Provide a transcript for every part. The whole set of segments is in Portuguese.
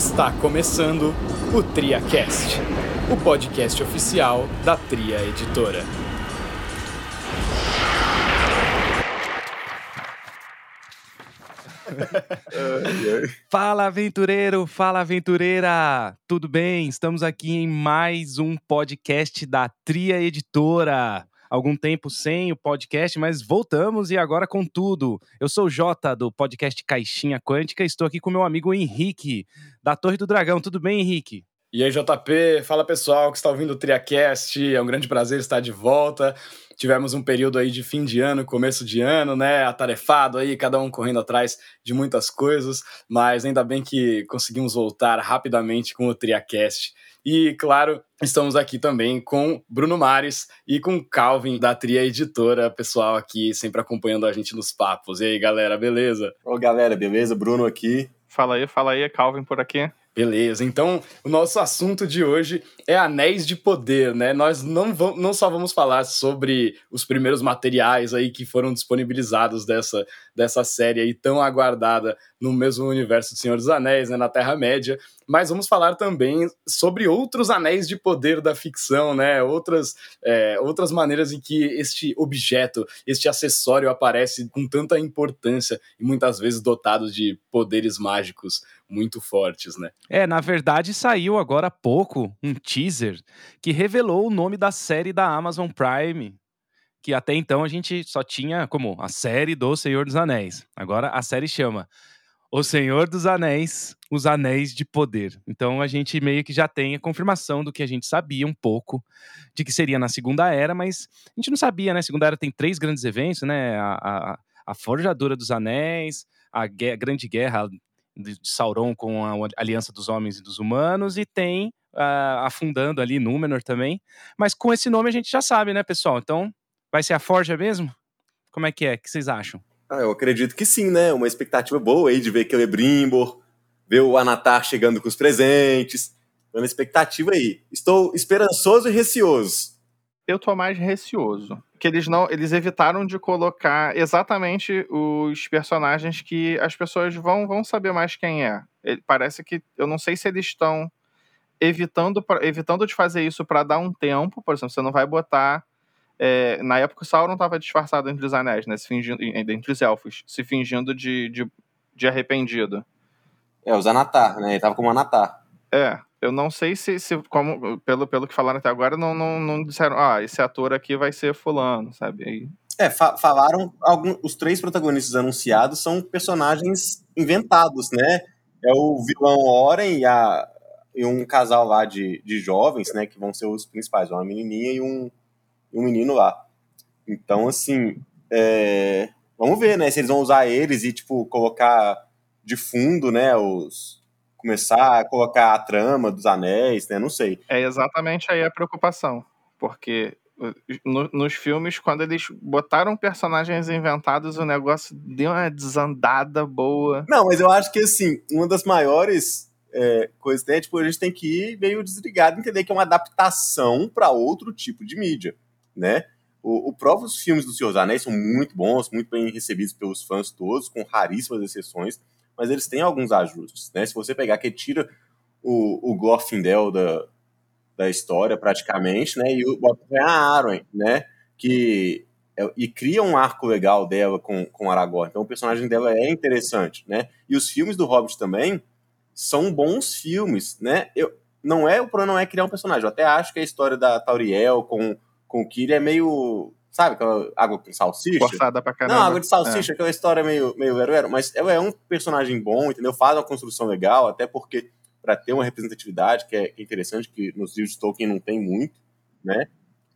Está começando o TriaCast, o podcast oficial da Tria Editora. Fala aventureiro, fala aventureira! Tudo bem? Estamos aqui em mais um podcast da Tria Editora. Algum tempo sem o podcast, mas voltamos e agora com tudo. Eu sou o Jota do podcast Caixinha Quântica estou aqui com meu amigo Henrique, da Torre do Dragão. Tudo bem, Henrique? E aí, JP, fala pessoal que está ouvindo o TriaCast, é um grande prazer estar de volta. Tivemos um período aí de fim de ano, começo de ano, né? Atarefado aí, cada um correndo atrás de muitas coisas, mas ainda bem que conseguimos voltar rapidamente com o TriaCast. E, claro, estamos aqui também com Bruno Mares e com Calvin da Tria Editora, pessoal aqui sempre acompanhando a gente nos papos. E aí, galera, beleza? Ô, galera, beleza? Bruno aqui. Fala aí, fala aí, Calvin por aqui. Beleza, então o nosso assunto de hoje é Anéis de Poder, né? Nós não, vamos, não só vamos falar sobre os primeiros materiais aí que foram disponibilizados dessa, dessa série aí tão aguardada no mesmo universo do Senhor dos Anéis, né, na Terra-média, mas vamos falar também sobre outros anéis de poder da ficção, né? Outras, é, outras maneiras em que este objeto, este acessório aparece com tanta importância e muitas vezes dotado de poderes mágicos muito fortes, né? É, na verdade saiu agora há pouco um teaser que revelou o nome da série da Amazon Prime, que até então a gente só tinha como a série do Senhor dos Anéis. Agora a série chama O Senhor dos Anéis, Os Anéis de Poder. Então a gente meio que já tem a confirmação do que a gente sabia um pouco de que seria na Segunda Era, mas a gente não sabia, né? Segunda Era tem três grandes eventos, né? A, a, a Forjadura dos Anéis, a, guerra, a Grande Guerra de, de Sauron com a Aliança dos Homens e dos Humanos, e tem uh, afundando ali Númenor também. Mas com esse nome a gente já sabe, né, pessoal? Então, vai ser a Forja mesmo? Como é que é? O que vocês acham? Ah, eu acredito que sim, né? Uma expectativa boa aí de ver Celebrimbor, ver o Anatar chegando com os presentes. Uma expectativa aí. Estou esperançoso e receoso. Eu tô mais receoso. Que eles não. Eles evitaram de colocar exatamente os personagens que as pessoas vão, vão saber mais quem é. Ele, parece que. Eu não sei se eles estão evitando, evitando de fazer isso para dar um tempo. Por exemplo, você não vai botar. É, na época o Sauron estava disfarçado entre os anéis, né? Se fingindo, entre os elfos, se fingindo de, de, de arrependido. É, os Anatar, né? Ele tava como Anatar. É, eu não sei se, se como, pelo, pelo que falaram até agora, não, não, não disseram, ah, esse ator aqui vai ser fulano, sabe? Aí... É, fa falaram, algum, os três protagonistas anunciados são personagens inventados, né? É o vilão Oren e, a, e um casal lá de, de jovens, né, que vão ser os principais, uma menininha e um, um menino lá. Então, assim, é, vamos ver, né, se eles vão usar eles e, tipo, colocar de fundo, né, os, começar a colocar a trama dos anéis, né? Não sei. É exatamente aí a preocupação. Porque no, nos filmes, quando eles botaram personagens inventados, o negócio deu uma desandada boa. Não, mas eu acho que, assim, uma das maiores é, coisas é, tipo, a gente tem que ir meio desligado entender que é uma adaptação para outro tipo de mídia, né? O, o próprios filmes do Senhor dos Anéis são muito bons, muito bem recebidos pelos fãs todos, com raríssimas exceções mas eles têm alguns ajustes, né? Se você pegar que tira o, o Glorfindel da, da história, praticamente, né? E bota a Arwen, né? Que é, e cria um arco legal dela com, com Aragorn. Então o personagem dela é interessante, né? E os filmes do Hobbit também são bons filmes, né? Eu, não é o problema não é criar um personagem. Eu até acho que a história da Tauriel com com o Kiri é meio Sabe aquela água com salsicha? Forçada pra caramba. Não, água de salsicha, é. aquela história meio, meio zero, mas ela é um personagem bom, entendeu? Faz uma construção legal, até porque para ter uma representatividade que é, que é, interessante, que nos livros de Tolkien não tem muito, né?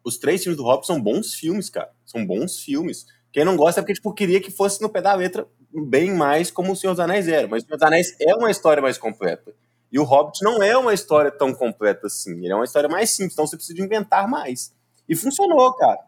Os três filmes do Hobbit são bons filmes, cara. São bons filmes. Quem não gosta é porque, tipo, queria que fosse no pé da letra bem mais como o Senhor dos Anéis era. Mas o Senhor dos Anéis é uma história mais completa. E o Hobbit não é uma história tão completa assim. Ele é uma história mais simples, então você precisa inventar mais. E funcionou, cara.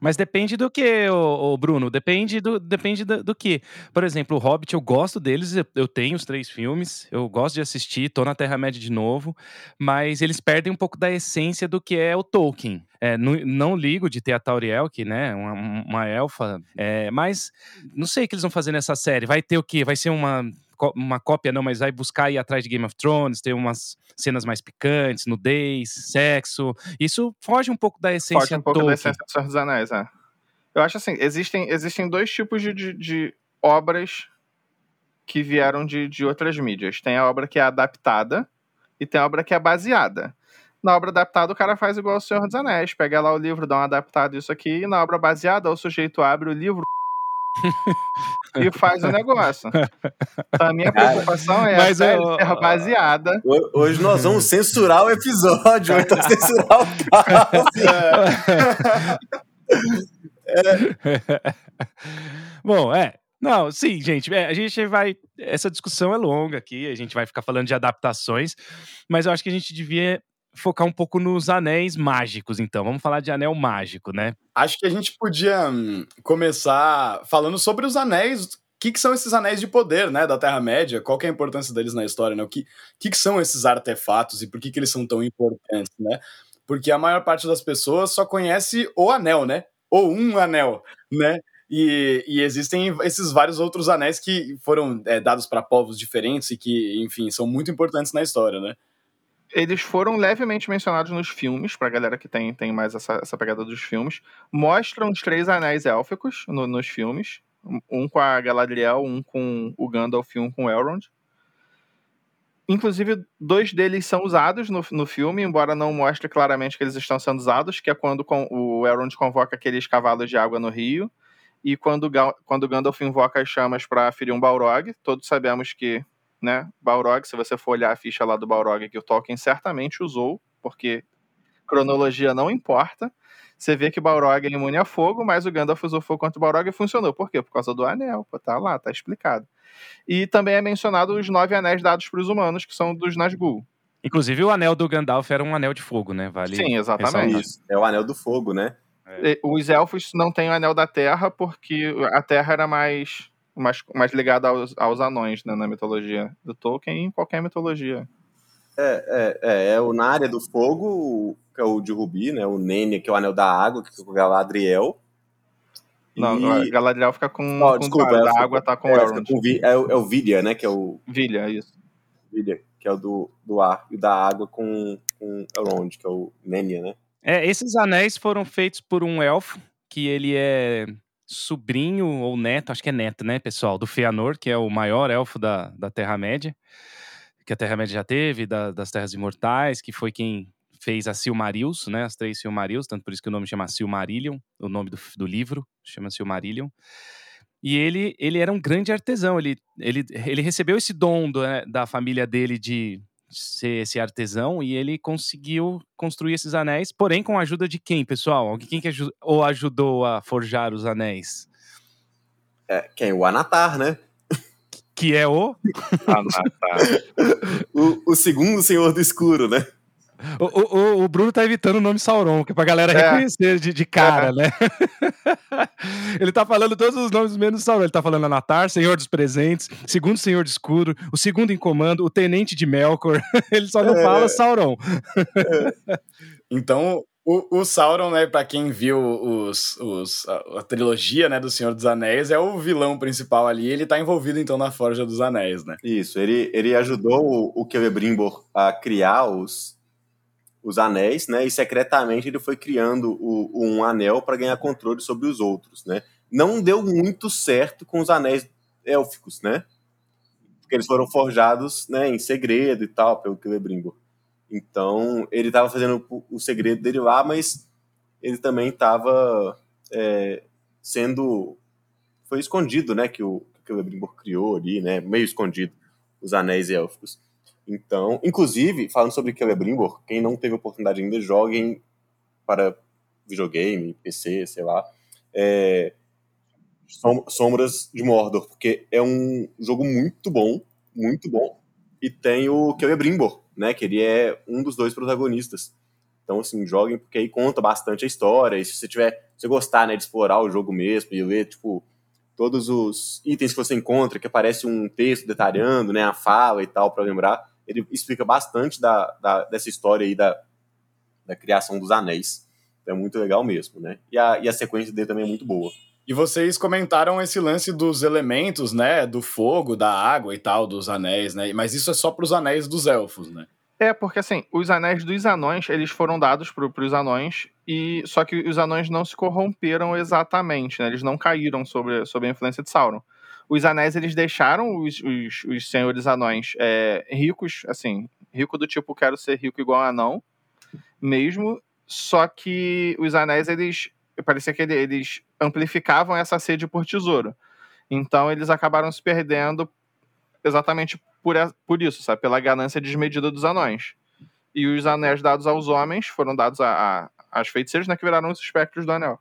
Mas depende do que, o Bruno? Depende do, depende do, do, que. Por exemplo, o Hobbit, eu gosto deles, eu tenho os três filmes, eu gosto de assistir, tô na Terra-média de novo, mas eles perdem um pouco da essência do que é o Tolkien. É, não, não, ligo de ter a Tauriel, que, né, uma, uma elfa, é, mas não sei o que eles vão fazer nessa série. Vai ter o quê? Vai ser uma uma cópia, não, mas vai buscar ir atrás de Game of Thrones, ter umas cenas mais picantes, nudez, sexo. Isso foge um pouco da essência Foge um pouco Tolkien. da essência do Senhor dos Anéis, é. Eu acho assim, existem, existem dois tipos de, de, de obras que vieram de, de outras mídias. Tem a obra que é adaptada e tem a obra que é baseada. Na obra adaptada, o cara faz igual o Senhor dos Anéis. Pega lá o livro, dá um adaptado isso aqui, e na obra baseada, o sujeito abre o livro e faz o negócio. Então, a minha preocupação é Mas, a eu... ser baseada. Hoje nós vamos censurar o episódio, então censurar o. É. Bom, é, não, sim, gente. É, a gente vai. Essa discussão é longa aqui, a gente vai ficar falando de adaptações, mas eu acho que a gente devia focar um pouco nos anéis mágicos, então. Vamos falar de anel mágico, né? Acho que a gente podia hum, começar falando sobre os anéis. O que, que são esses anéis de poder, né, da Terra-média? Qual é a importância deles na história, né? O que, que, que são esses artefatos e por que, que eles são tão importantes, né? Porque a maior parte das pessoas só conhece o anel, né? Ou um anel, né? E, e, existem esses vários outros anéis que foram é, dados para povos diferentes e que, enfim, são muito importantes na história, né? Eles foram levemente mencionados nos filmes, pra galera que tem, tem mais essa, essa pegada dos filmes. Mostram os três anéis élficos no, nos filmes. Um com a Galadriel, um com o Gandalf e um com o Elrond. Inclusive, dois deles são usados no, no filme, embora não mostre claramente que eles estão sendo usados, que é quando com, o Elrond convoca aqueles cavalos de água no rio e quando, quando Gandalf invoca as chamas para ferir um Balrog, todos sabemos que, né, Balrog, se você for olhar a ficha lá do Balrog que o Tolkien certamente usou, porque cronologia não importa, você vê que Balrog é imune a fogo, mas o Gandalf usou fogo contra o Balrog e funcionou. Por quê? Por causa do anel, pô, tá lá, tá explicado. E também é mencionado os nove anéis dados para os humanos, que são dos Nazgûl. Inclusive o anel do Gandalf era um anel de fogo, né? Vale Sim, exatamente. Isso, é o anel do fogo, né? É. Os elfos não têm o anel da terra porque a terra era mais, mais, mais ligada aos, aos anões né, na mitologia do Tolkien e em qualquer mitologia. É, é, é, é o na área do fogo, que é o de Rubi, né? O Nene, que é o anel da água, que é o Galadriel. Não, e... Galadriel fica com, oh, com desculpa, da água, tá com é, o Elrond. Com é, o, é o Vilha, né? Que é o... Vilha, isso. Vilha, que é o do, do ar e da água com, com Elrond, que é o Nenya, né? É, esses anéis foram feitos por um elfo, que ele é sobrinho ou neto, acho que é neto, né, pessoal, do Feanor, que é o maior elfo da, da Terra-média, que a Terra-média já teve, da, das Terras Imortais, que foi quem fez a Silmarils, né, as três Silmarils, tanto por isso que o nome chama Silmarillion, o nome do, do livro chama Silmarillion. E ele, ele era um grande artesão, ele, ele, ele recebeu esse dom do, né, da família dele de ser esse artesão e ele conseguiu construir esses anéis, porém com a ajuda de quem, pessoal? Quem que ajud ou ajudou a forjar os anéis? É, quem? O Anatar, né? Que é o? Anatar. o, o segundo Senhor do Escuro, né? O, o, o, Bruno tá evitando o nome Sauron, que é pra galera é. reconhecer de, de cara, é. né? ele tá falando todos os nomes menos Sauron. Ele tá falando Anatar, Senhor dos Presentes, Segundo Senhor de Escuro, o Segundo em Comando, o Tenente de Melkor. ele só não é. fala Sauron. então, o, o, Sauron, né, pra quem viu os, os, a, a, trilogia, né, do Senhor dos Anéis, é o vilão principal ali, ele tá envolvido, então, na Forja dos Anéis, né? Isso, ele, ele ajudou o, o Celebrimbor a criar os, os anéis, né? E secretamente ele foi criando o, um anel para ganhar controle sobre os outros, né? Não deu muito certo com os anéis élficos, né? Porque eles foram forjados, né, em segredo e tal, pelo Celebrimbor. Então, ele estava fazendo o, segredo dele lá, mas ele também estava é, sendo foi escondido, né, que o, que o Celebrimbor criou ali, né, meio escondido os anéis élficos. Então, inclusive, falando sobre Celebrimbor, quem não teve oportunidade ainda, joguem para videogame, PC, sei lá, é, Sombras de Mordor, porque é um jogo muito bom, muito bom, e tem o Celebrimbor, né, que ele é um dos dois protagonistas. Então, assim, joguem, porque aí conta bastante a história, e se você tiver, se gostar, né, de explorar o jogo mesmo, e ler, tipo, todos os itens que você encontra, que aparece um texto detalhando, né, a fala e tal, para lembrar, ele explica bastante da, da, dessa história aí da, da criação dos anéis. Então é muito legal mesmo, né? E a, e a sequência dele também é muito boa. E vocês comentaram esse lance dos elementos, né? Do fogo, da água e tal, dos anéis, né? Mas isso é só para os anéis dos elfos, né? É, porque assim, os anéis dos anões, eles foram dados para os anões, e só que os anões não se corromperam exatamente, né? Eles não caíram sobre, sobre a influência de Sauron. Os anéis, eles deixaram os, os, os senhores anões é, ricos, assim, rico do tipo, quero ser rico igual anão, mesmo, só que os anéis, eles, parecia que eles amplificavam essa sede por tesouro. Então, eles acabaram se perdendo exatamente por, por isso, sabe? Pela ganância desmedida dos anões. E os anéis dados aos homens foram dados a, a, às feiticeiras, né? Que viraram os espectros do anel.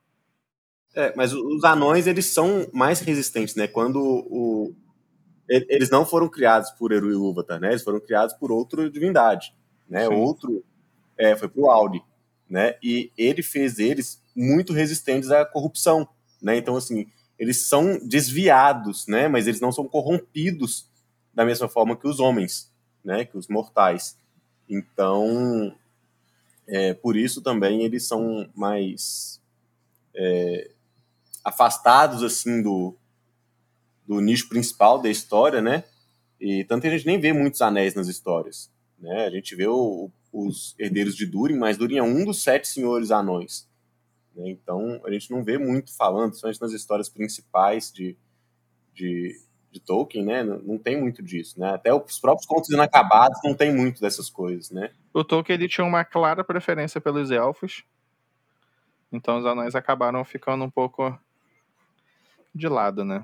É, mas os anões, eles são mais resistentes, né? Quando o... Eles não foram criados por Eru e Ilúvatar, né? Eles foram criados por outra divindade, né? Sim. Outro... É, foi pro Audi, né? E ele fez eles muito resistentes à corrupção, né? Então, assim, eles são desviados, né? Mas eles não são corrompidos da mesma forma que os homens, né, que os mortais. Então, é, por isso também eles são mais é, afastados assim do, do nicho principal da história, né? E tanto que a gente nem vê muitos anéis nas histórias, né? A gente vê o, os herdeiros de Durin, mas Durin é um dos sete senhores anões. Né? Então a gente não vê muito falando, principalmente nas histórias principais de, de, de Tolkien, né? Não, tem muito disso, né? Até os próprios contos inacabados não tem muito dessas coisas, né? O Tolkien ele tinha uma clara preferência pelos elfos, então os anões acabaram ficando um pouco de lado, né?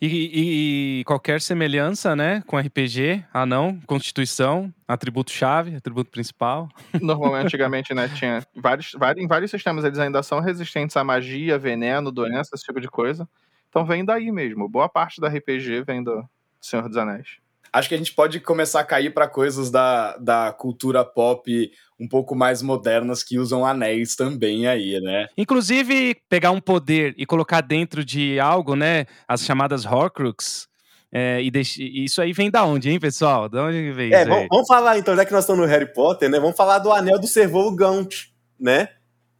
E, e, e, qualquer semelhança, né, com RPG, anão, constituição, atributo-chave, atributo principal. Normalmente, antigamente, né, tinha vários, vários, em vários sistemas eles ainda são resistentes à magia, veneno, doença, esse tipo de coisa. Então vem daí mesmo. Boa parte da RPG vem do Senhor dos Anéis. Acho que a gente pode começar a cair para coisas da, da cultura pop um pouco mais modernas que usam anéis também aí, né? Inclusive, pegar um poder e colocar dentro de algo, né? As chamadas Horcrux. É, e deixe... isso aí vem da onde, hein, pessoal? Da onde vem é, isso vamos, vamos, falar então, já que nós estamos no Harry Potter, né? Vamos falar do anel do Servou Gaunt, né?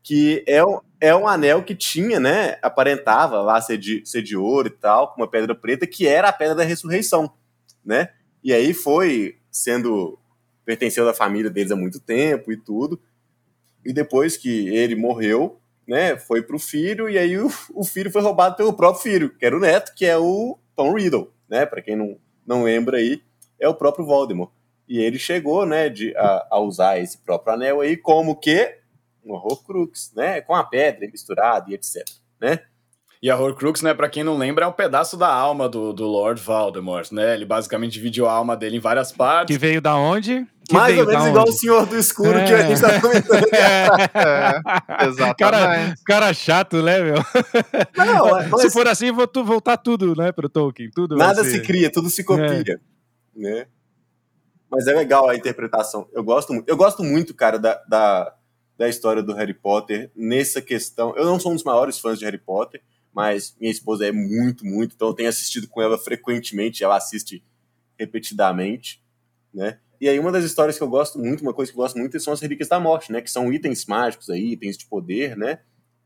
Que é, é um anel que tinha, né? Aparentava lá ser de, ser de ouro e tal, com uma pedra preta, que era a pedra da ressurreição, né? E aí foi sendo. pertenceu da família deles há muito tempo e tudo. E depois que ele morreu, né? Foi pro filho, e aí o, o filho foi roubado pelo próprio filho, que era o neto, que é o Tom Riddle, né? Para quem não, não lembra aí, é o próprio Voldemort. E ele chegou, né, de, a, a usar esse próprio anel aí como que um Horcrux, né? Com a pedra misturada e etc, né? E a Horcrux, né, para quem não lembra, é um pedaço da alma do, do Lord Voldemort, né? Ele basicamente dividiu a alma dele em várias partes. Que veio da onde? Que Mais ou menos igual o Senhor do Escuro é. que a gente tá comentando. é, exatamente. Cara, cara chato, né, meu? Não, mas... Se for assim, vou voltar tudo, né, pro Tolkien. Tudo Nada se cria, tudo se copia, é. né? Mas é legal a interpretação. Eu gosto muito, eu gosto muito cara, da, da da história do Harry Potter nessa questão. Eu não sou um dos maiores fãs de Harry Potter, mas minha esposa é muito, muito, então eu tenho assistido com ela frequentemente, ela assiste repetidamente, né? E aí uma das histórias que eu gosto muito, uma coisa que eu gosto muito são as relíquias da morte, né? Que são itens mágicos aí, itens de poder, né?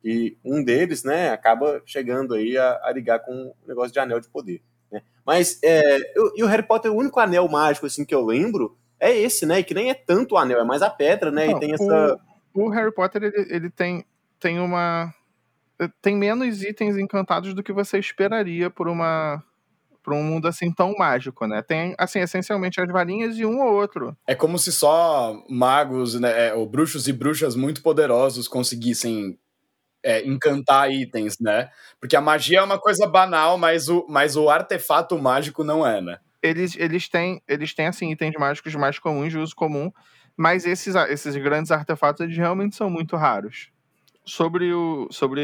E um deles, né, acaba chegando aí a, a ligar com o negócio de anel de poder. Né? Mas é, eu, e o Harry Potter, o único anel mágico assim que eu lembro é esse, né? Que nem é tanto o anel, é mais a pedra, né? Não, e tem essa o Harry Potter ele, ele tem, tem uma. Tem menos itens encantados do que você esperaria por uma. Por um mundo assim tão mágico, né? Tem, assim, essencialmente as varinhas e um ou outro. É como se só magos, né, é, ou bruxos e bruxas muito poderosos conseguissem é, encantar itens, né? Porque a magia é uma coisa banal, mas o, mas o artefato mágico não é, né? Eles, eles têm, eles têm assim, itens mágicos mais comuns, de uso comum, mas esses, esses grandes artefatos eles realmente são muito raros. Sobre, o, sobre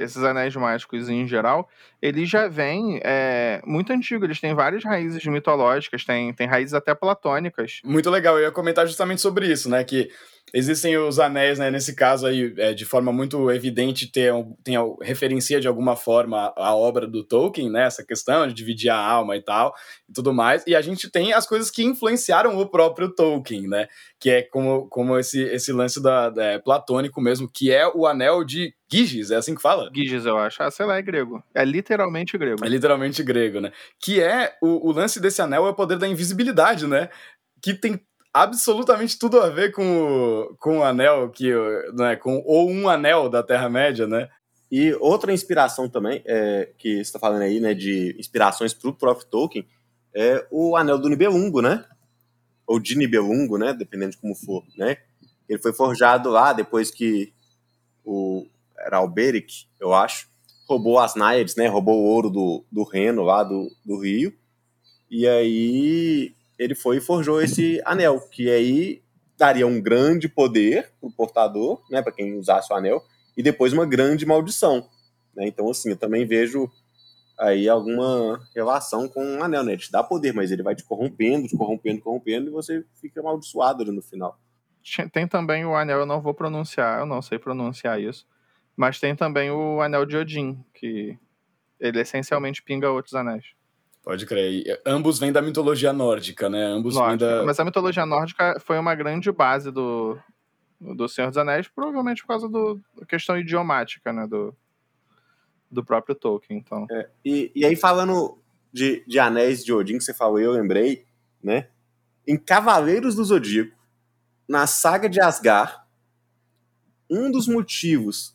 esses anéis mágicos em geral, eles já vêm é, muito antigo, eles têm várias raízes mitológicas, têm, têm raízes até platônicas. Muito legal, eu ia comentar justamente sobre isso, né? Que existem os anéis, né? Nesse caso aí, é, de forma muito evidente, ter, tem, referencia de alguma forma a, a, obra do Tolkien, né? Essa questão de dividir a alma e tal, e tudo mais. E a gente tem as coisas que influenciaram o próprio Tolkien, né? Que é como, como esse, esse lance da, da é, platônico mesmo, que é o anel de Giges, é assim que fala? Giges, eu acho. Ah, sei lá, é grego. É literalmente grego. É literalmente grego, né? Que é o, o lance desse anel é o poder da invisibilidade, né? Que tem absolutamente tudo a ver com o, com o anel, que, né, com, ou um anel da Terra-média, né? E outra inspiração também, é, que você está falando aí, né, de inspirações para o próprio Tolkien, é o anel do Nibelungo, né? Ou de Nibelungo, né? Dependendo de como for, né? Ele foi forjado lá depois que o era Alberic, eu acho, roubou as Náiades, né? Roubou o ouro do, do Reno lá do, do Rio. E aí ele foi e forjou esse anel, que aí daria um grande poder para o portador, né, para quem usasse o anel, e depois uma grande maldição. Né? Então, assim, eu também vejo aí alguma relação com o anel, né? Ele te dá poder, mas ele vai te corrompendo, te corrompendo, corrompendo, e você fica amaldiçoado ali no final. Tem também o anel, eu não vou pronunciar, eu não sei pronunciar isso, mas tem também o anel de Odin, que ele essencialmente pinga outros anéis. Pode crer. E ambos vêm da mitologia nórdica, né? Ambos nórdica. vêm da... Mas a mitologia nórdica foi uma grande base do, do Senhor dos Anéis, provavelmente por causa do, da questão idiomática, né? Do, do próprio Tolkien, então. É, e, e aí, falando de, de Anéis de Odin, que você falou, eu lembrei, né? Em Cavaleiros do Zodíaco, na saga de Asgard, um dos motivos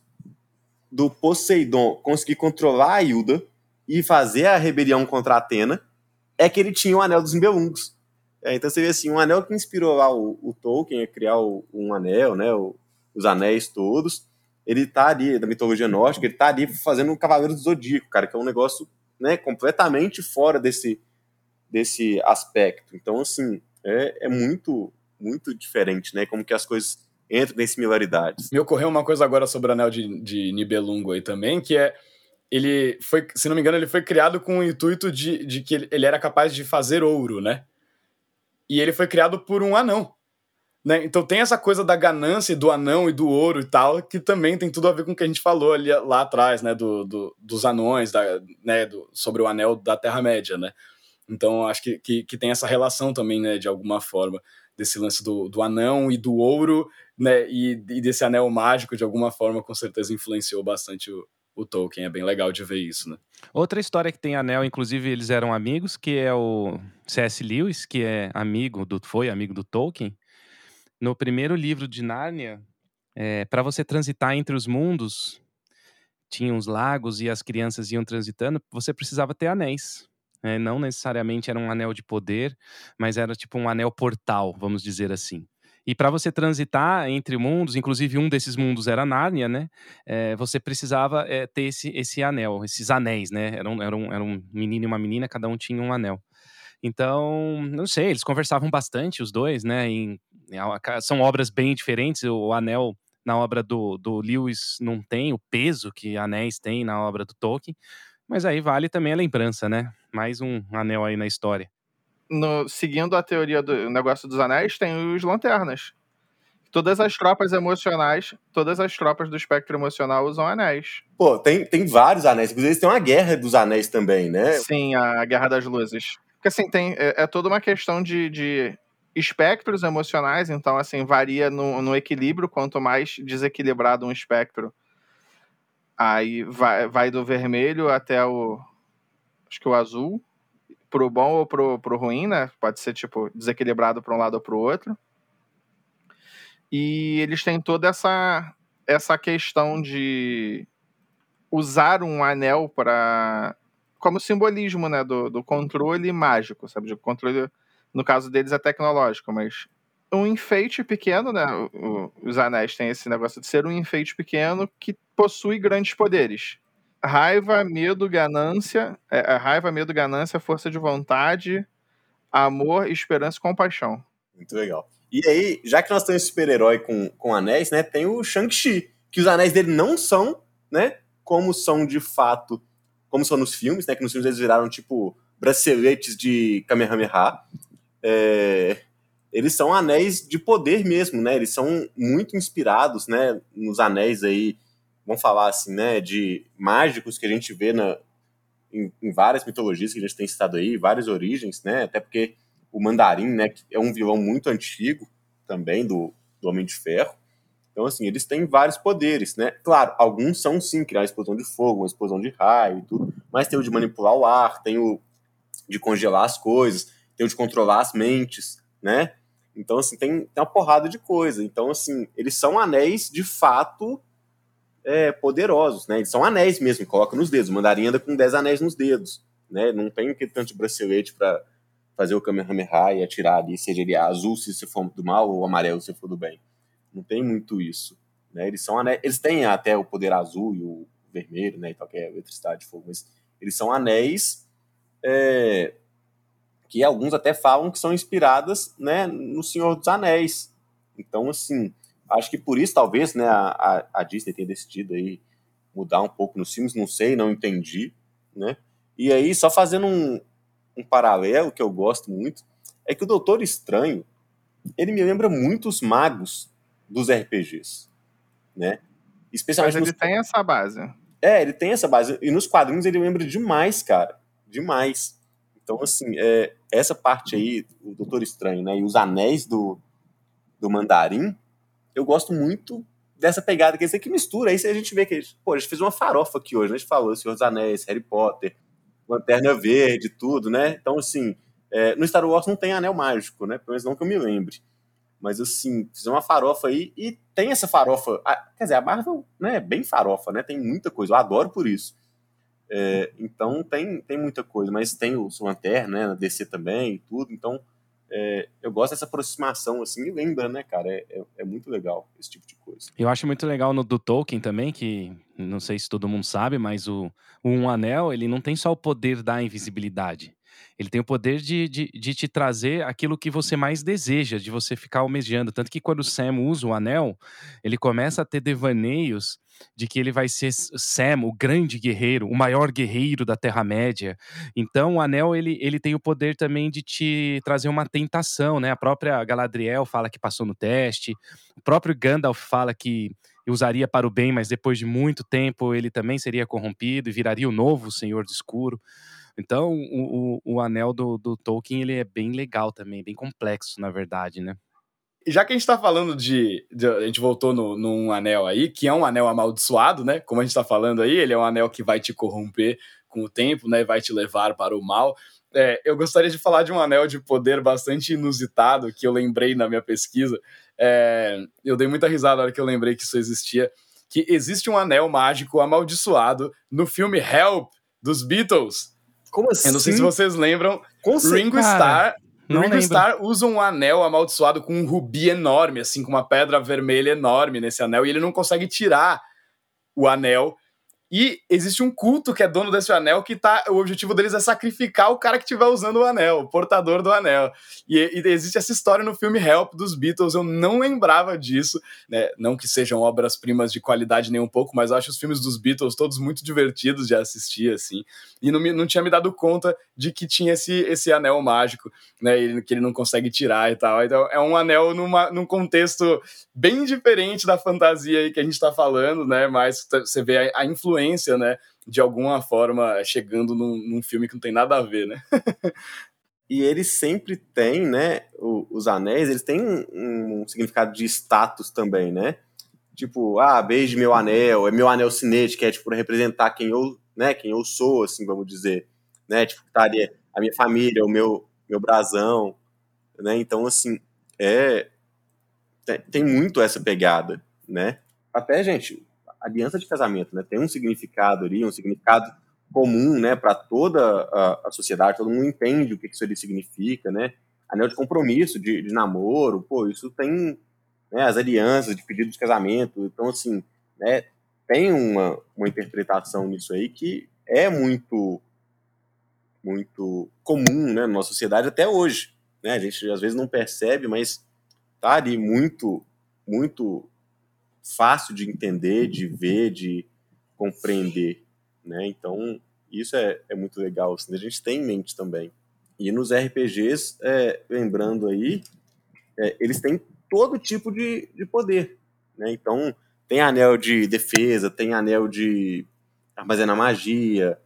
do Poseidon conseguir controlar a Hilda e fazer a rebelião contra Atena é que ele tinha o Anel dos Nibelungos. É, então você vê assim, um anel que inspirou lá o, o Tolkien a criar o, um anel, né, o, os anéis todos, ele tá ali, da mitologia nórdica, ele tá ali fazendo um Cavaleiro do Zodíaco, cara, que é um negócio, né, completamente fora desse, desse aspecto. Então, assim, é, é muito, muito diferente, né, como que as coisas entram em similaridades. Me ocorreu uma coisa agora sobre o Anel de, de Nibelungo aí também, que é ele foi, se não me engano, ele foi criado com o intuito de, de que ele era capaz de fazer ouro, né? E ele foi criado por um anão. Né? Então tem essa coisa da ganância do anão e do ouro e tal, que também tem tudo a ver com o que a gente falou ali lá atrás, né? Do, do dos anões, da, né? Do, sobre o anel da Terra-média, né? Então acho que, que, que, tem essa relação também, né? De alguma forma, desse lance do, do anão e do ouro, né? E, e desse anel mágico, de alguma forma, com certeza influenciou bastante o, o Tolkien. É bem legal de ver isso, né? Outra história que tem anel, inclusive eles eram amigos, que é o C.S. Lewis, que é amigo do foi amigo do Tolkien. No primeiro livro de Nárnia, é, para você transitar entre os mundos, tinha uns lagos e as crianças iam transitando, você precisava ter anéis. É, não necessariamente era um anel de poder, mas era tipo um anel portal, vamos dizer assim. E para você transitar entre mundos, inclusive um desses mundos era Nárnia, né? É, você precisava é, ter esse, esse anel, esses anéis, né? Era um, era, um, era um menino e uma menina, cada um tinha um anel. Então, não sei, eles conversavam bastante, os dois, né? Em, em, são obras bem diferentes. O anel na obra do, do Lewis não tem o peso que anéis têm na obra do Tolkien, mas aí vale também a lembrança, né? Mais um anel aí na história no, seguindo a teoria do negócio dos anéis, tem os lanternas. Todas as tropas emocionais, todas as tropas do espectro emocional usam anéis. Pô, tem, tem vários anéis. Inclusive, tem uma guerra dos anéis também, né? Sim, a Guerra das Luzes. Porque, assim, tem, é, é toda uma questão de, de espectros emocionais, então, assim, varia no, no equilíbrio. Quanto mais desequilibrado um espectro, aí vai, vai do vermelho até o. Acho que o azul pro bom ou pro, pro ruim, né? Pode ser, tipo, desequilibrado para um lado ou para o outro. E eles têm toda essa, essa questão de usar um anel para como simbolismo, né, do, do controle mágico, sabe? De controle, no caso deles é tecnológico, mas um enfeite pequeno, né? O, os anéis têm esse negócio de ser um enfeite pequeno que possui grandes poderes raiva, medo, ganância, é, é, raiva, medo, ganância, força de vontade, amor, esperança e compaixão. Muito legal. E aí, já que nós temos super-herói com, com anéis, né, tem o Shang-Chi, que os anéis dele não são, né, como são de fato, como são nos filmes, né, que nos filmes eles viraram, tipo, braceletes de Kamehameha. É... eles são anéis de poder mesmo, né? Eles são muito inspirados, né, nos anéis aí, vamos falar assim, né, de mágicos que a gente vê na, em, em várias mitologias que a gente tem citado aí, várias origens, né? Até porque o Mandarim, né, é um vilão muito antigo também do, do Homem de Ferro. Então, assim, eles têm vários poderes, né? Claro, alguns são sim, criar explosão de fogo, uma explosão de raio e tudo, mas tem o de manipular o ar, tem o de congelar as coisas, tem o de controlar as mentes, né? Então, assim, tem, tem uma porrada de coisa. Então, assim, eles são anéis de fato é, poderosos, né? Eles são anéis mesmo, coloca nos dedos. O mandarim anda com 10 anéis nos dedos, né? Não tem aquele tanto bracelete para fazer o Kamehameha e atirar ali, seja ele azul se você for do mal ou amarelo se for do bem. Não tem muito isso, né? Eles são anéis, eles têm até o poder azul e o vermelho, né? E tal, que é eletricidade, fogo, mas eles são anéis é, que alguns até falam que são inspiradas né, no Senhor dos Anéis. Então, assim, acho que por isso talvez né, a, a Disney tenha decidido aí mudar um pouco nos filmes, não sei, não entendi, né? E aí, só fazendo um, um paralelo que eu gosto muito, é que o Doutor Estranho, ele me lembra muito os magos dos RPGs, né? Especialmente Mas ele nos... tem essa base. É, ele tem essa base. E nos quadrinhos ele lembra demais, cara. Demais. Então, assim, é, essa parte aí, o Doutor Estranho, né, e os anéis do, do Mandarim, eu gosto muito dessa pegada, quer dizer, que mistura. Aí a gente vê que, pô, a gente fez uma farofa aqui hoje, né? A gente falou Senhor dos Anéis, Harry Potter, Lanterna Verde, tudo, né? Então, assim, é, no Star Wars não tem anel mágico, né? Pelo menos não que eu me lembre. Mas, assim, fiz uma farofa aí e tem essa farofa. A, quer dizer, a Marvel né, é bem farofa, né? Tem muita coisa. Eu adoro por isso. É, então tem, tem muita coisa, mas tem o Lanterna, né, na DC também, tudo, então é, eu gosto dessa aproximação, assim, e lembra, né, cara, é, é, é, muito legal esse tipo de coisa. Eu acho muito legal no do Tolkien também, que não sei se todo mundo sabe, mas o, o Um Anel, ele não tem só o poder da invisibilidade, ele tem o poder de, de, de, te trazer aquilo que você mais deseja, de você ficar almejando. Tanto que quando o Sam usa o anel, ele começa a ter devaneios de que ele vai ser Sam, o grande guerreiro, o maior guerreiro da Terra-média. Então, o anel ele, ele tem o poder também de te trazer uma tentação, né? A própria Galadriel fala que passou no teste, o próprio Gandalf fala que usaria para o bem, mas depois de muito tempo ele também seria corrompido e viraria o novo Senhor do Escuro. Então, o, o, o anel do, do Tolkien ele é bem legal também, bem complexo, na verdade, né? já que a gente tá falando de, de, A gente voltou no, num anel aí, que é um anel amaldiçoado, né? Como a gente tá falando aí, ele é um anel que vai te corromper com o tempo, né? Vai te levar para o mal. É, eu gostaria de falar de um anel de poder bastante inusitado que eu lembrei na minha pesquisa. É, eu dei muita risada na hora que eu lembrei que isso existia. Que existe um anel mágico amaldiçoado no filme Help dos Beatles. Como assim? Eu não sei se assim? vocês lembram. Com Ringo Starr não Ringo lembro. Starr usa um anel amaldiçoado com um rubi enorme, assim, com uma pedra vermelha enorme nesse anel, e ele não consegue tirar o anel e existe um culto que é dono desse anel que tá. O objetivo deles é sacrificar o cara que estiver usando o anel, o portador do anel. E, e, existe essa história no filme Help dos Beatles. Eu não lembrava disso, né? Não que sejam obras-primas de qualidade nem um pouco, mas eu acho os filmes dos Beatles todos muito divertidos de assistir, assim. E não, me, não tinha me dado conta de que tinha esse, esse anel mágico, né? Ele, que ele não consegue tirar e tal. Então é um anel numa, num contexto bem diferente da fantasia aí que a gente tá falando, né? Mas você vê a, a influência né? De alguma forma chegando num, num filme que não tem nada a ver, né? e eles sempre têm, né? O, os anéis, eles têm um, um, significado de status também, né? Tipo, ah, beije meu anel, é meu anel cinete, que é tipo representar quem eu, né? Quem eu sou, assim, vamos dizer, né? Tipo, tá ali a minha família, o meu meu brasão, né? Então, assim, é tem, tem muito essa pegada, né? Até, gente, aliança de casamento, né? Tem um significado ali, um significado comum, né, para toda a, a, sociedade, todo mundo entende o que isso ali significa, né? Anel de compromisso, de, de namoro, pô, isso tem né, as alianças de pedido de casamento, então, assim, né, tem uma, uma interpretação nisso aí que é muito muito comum né, na nossa sociedade até hoje. Né? A gente às vezes não percebe, mas tá ali muito, muito fácil de entender, de ver, de compreender, né? Então, isso é, é muito legal, assim, a gente tem em mente também. E nos RPGs, é, lembrando aí, é, eles têm todo tipo de, de poder. Né? Então, tem anel de defesa, tem anel de armazenar magia,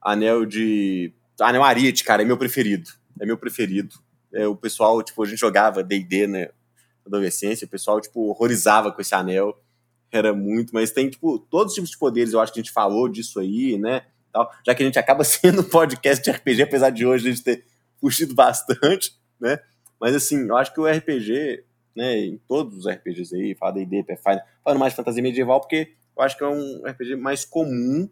anel de. Anel Ariete, cara, é meu preferido. É meu preferido. É, o pessoal, tipo, a gente jogava DD, né? Adolescência, o pessoal, tipo, horrorizava com esse anel. Era muito, mas tem, tipo, todos os tipos de poderes, eu acho que a gente falou disso aí, né? Tal, já que a gente acaba sendo um podcast de RPG, apesar de hoje a gente ter fugido bastante, né? Mas assim, eu acho que o RPG, né, em todos os RPGs aí, fala D&D, Pathfinder, falando mais de fantasia medieval, porque eu acho que é um RPG mais comum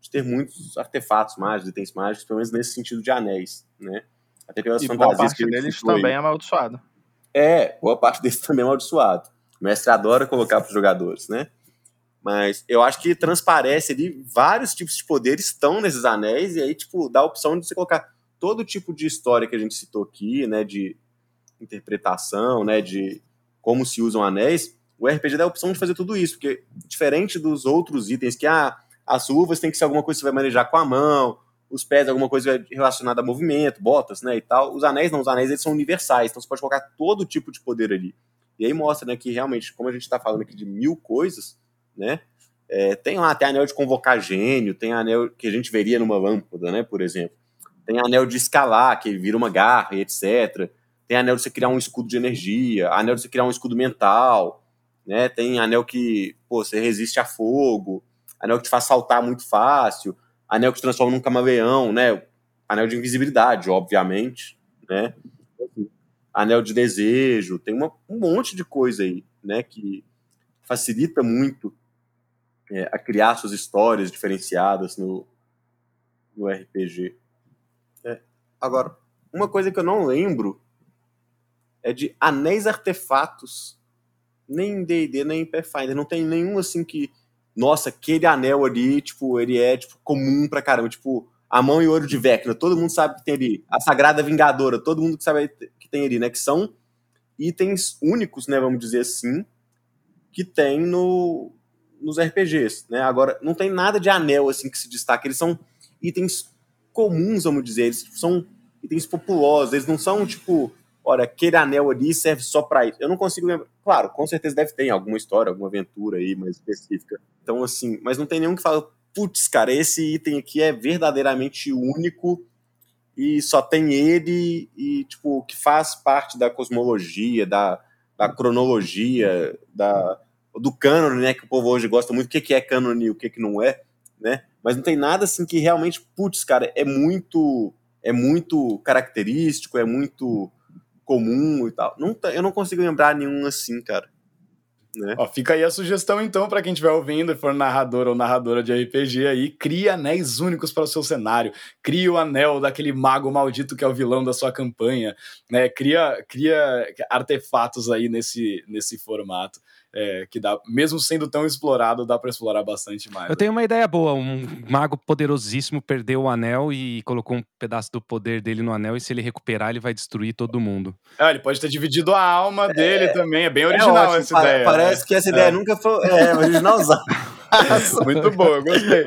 de ter muitos artefatos mágicos, itens mágicos, pelo menos nesse sentido de anéis, né? Até pelas e fantasias boa parte que deles também é amaldiçoado. É, boa parte deles também é amaldiçoado. O mestre adora colocar para os jogadores, né? Mas eu acho que transparece ali vários tipos de poderes estão nesses anéis, e aí, tipo, dá a opção de você colocar todo tipo de história que a gente citou aqui, né? De interpretação, né? De como se usam anéis. O RPG dá a opção de fazer tudo isso, porque diferente dos outros itens que, ah, as uvas tem que ser alguma coisa que você vai manejar com a mão, os pés alguma coisa relacionada a movimento, botas, né, e tal. Os anéis não, os anéis eles são universais, então você pode colocar todo tipo de poder ali. E aí mostra, né, que realmente, como a gente está falando aqui de mil coisas, né, é, tem lá, tem anel de convocar gênio, tem anel que a gente veria numa lâmpada, né, por exemplo. Tem anel de escalar, que vira uma garra etc. Tem anel de você criar um escudo de energia, anel de você criar um escudo mental, né, tem anel que, pô, você resiste a fogo, anel que te faz saltar muito fácil, anel que te transforma num camaleão, né? Anel de invisibilidade, obviamente, né? Anel de desejo, tem uma, um monte de coisa aí, né? Que facilita muito é, a criar suas histórias diferenciadas no, no RPG. É. Agora, uma coisa que eu não lembro é de anéis artefatos, nem em D&D, nem em Pathfinder. Não tem nenhum assim que nossa, aquele anel ali, tipo, ele é, tipo, comum pra caramba. Tipo, a mão e ouro de Vecna, todo mundo sabe que tem ali. A Sagrada Vingadora, todo mundo sabe que tem ali, né? Que são itens únicos, né, vamos dizer assim, que tem no, nos RPGs, né? Agora, não tem nada de anel, assim, que se destaque. Eles são itens comuns, vamos dizer. Eles são itens populosos. Eles não são, tipo, olha, aquele anel ali serve só para isso. Eu não consigo lembrar. Claro, com certeza deve ter alguma história, alguma aventura aí mais específica. Então, assim, mas não tem nenhum que fala, putz, cara, esse item aqui é verdadeiramente único e só tem ele e, tipo, que faz parte da cosmologia, da, da cronologia, da, do cânone, né, que o povo hoje gosta muito, o que, que é cânone e o que, que não é, né? Mas não tem nada, assim, que realmente, putz, cara, é muito, é muito característico, é muito comum e tal. Não, eu não consigo lembrar nenhum assim, cara. Né? Ó, fica aí a sugestão, então, para quem estiver ouvindo e for narrador ou narradora de RPG aí, cria anéis únicos para o seu cenário. Cria o anel daquele mago maldito que é o vilão da sua campanha. Né? Cria, cria artefatos aí nesse, nesse formato é, que dá, mesmo sendo tão explorado, dá para explorar bastante mais. Eu tenho uma ideia boa. Um mago poderosíssimo perdeu o anel e colocou um pedaço do poder dele no anel, e se ele recuperar, ele vai destruir todo mundo. É, ele pode ter dividido a alma dele é, também. É bem original é essa ideia. Parece né? que essa ideia é. nunca foi é, originalzão. muito boa, eu gostei.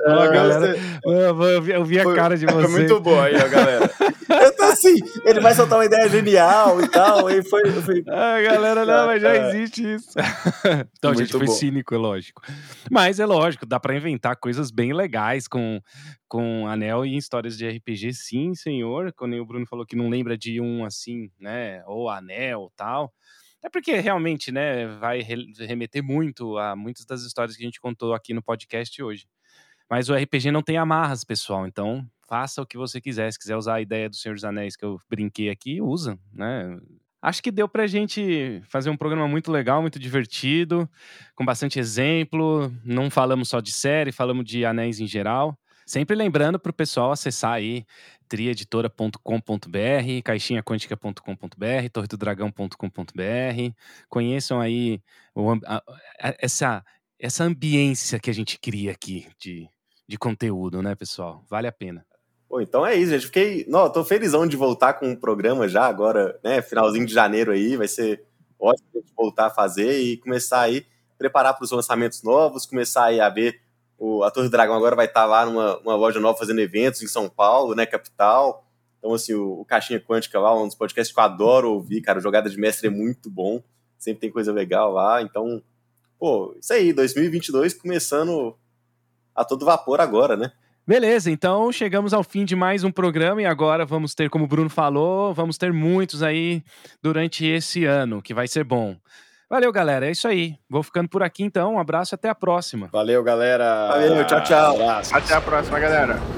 Eu, galera, eu, vi, eu vi a foi, cara de vocês. Foi muito boa aí, ó, galera. Eu tô assim, ele vai soltar uma ideia genial e tal, e foi... foi... Ah, galera, não, mas já existe isso. então, muito gente, foi bom. cínico, é lógico. Mas é lógico, dá para inventar coisas bem legais com, com anel e histórias de RPG, sim, senhor. Quando o Bruno falou que não lembra de um assim, né, ou anel tal... É porque realmente, né, vai remeter muito a muitas das histórias que a gente contou aqui no podcast hoje. Mas o RPG não tem amarras, pessoal. Então, faça o que você quiser. Se quiser usar a ideia do Senhor dos Anéis que eu brinquei aqui, usa, né? Acho que deu pra gente fazer um programa muito legal, muito divertido, com bastante exemplo. Não falamos só de série, falamos de anéis em geral. Sempre lembrando para o pessoal acessar aí trieditora.com.br, caixinhaquântica.com.br, torredodragão.com.br. Conheçam aí o, a, a, essa, essa ambiência que a gente cria aqui de, de conteúdo, né, pessoal? Vale a pena. Pô, então é isso, gente. Fiquei. Não, tô felizão de voltar com o programa já agora, né? Finalzinho de janeiro aí. Vai ser ótimo voltar a fazer e começar aí, preparar para os lançamentos novos, começar aí a ver o, a Torre do Dragão agora vai estar tá lá numa, loja nova fazendo eventos em São Paulo, né, capital. Então, assim, o, o Caixinha Quântica lá, um dos podcasts que eu adoro ouvir, cara, Jogada de Mestre é muito bom, sempre tem coisa legal lá, então, pô, isso aí, 2022 começando a todo vapor agora, né? Beleza, então chegamos ao fim de mais um programa e agora vamos ter, como o Bruno falou, vamos ter muitos aí durante esse ano, que vai ser bom. Valeu, galera. É isso aí. Vou ficando por aqui então. Um abraço até a próxima. Valeu, galera. Valeu, tchau, tchau. Até a próxima, galera.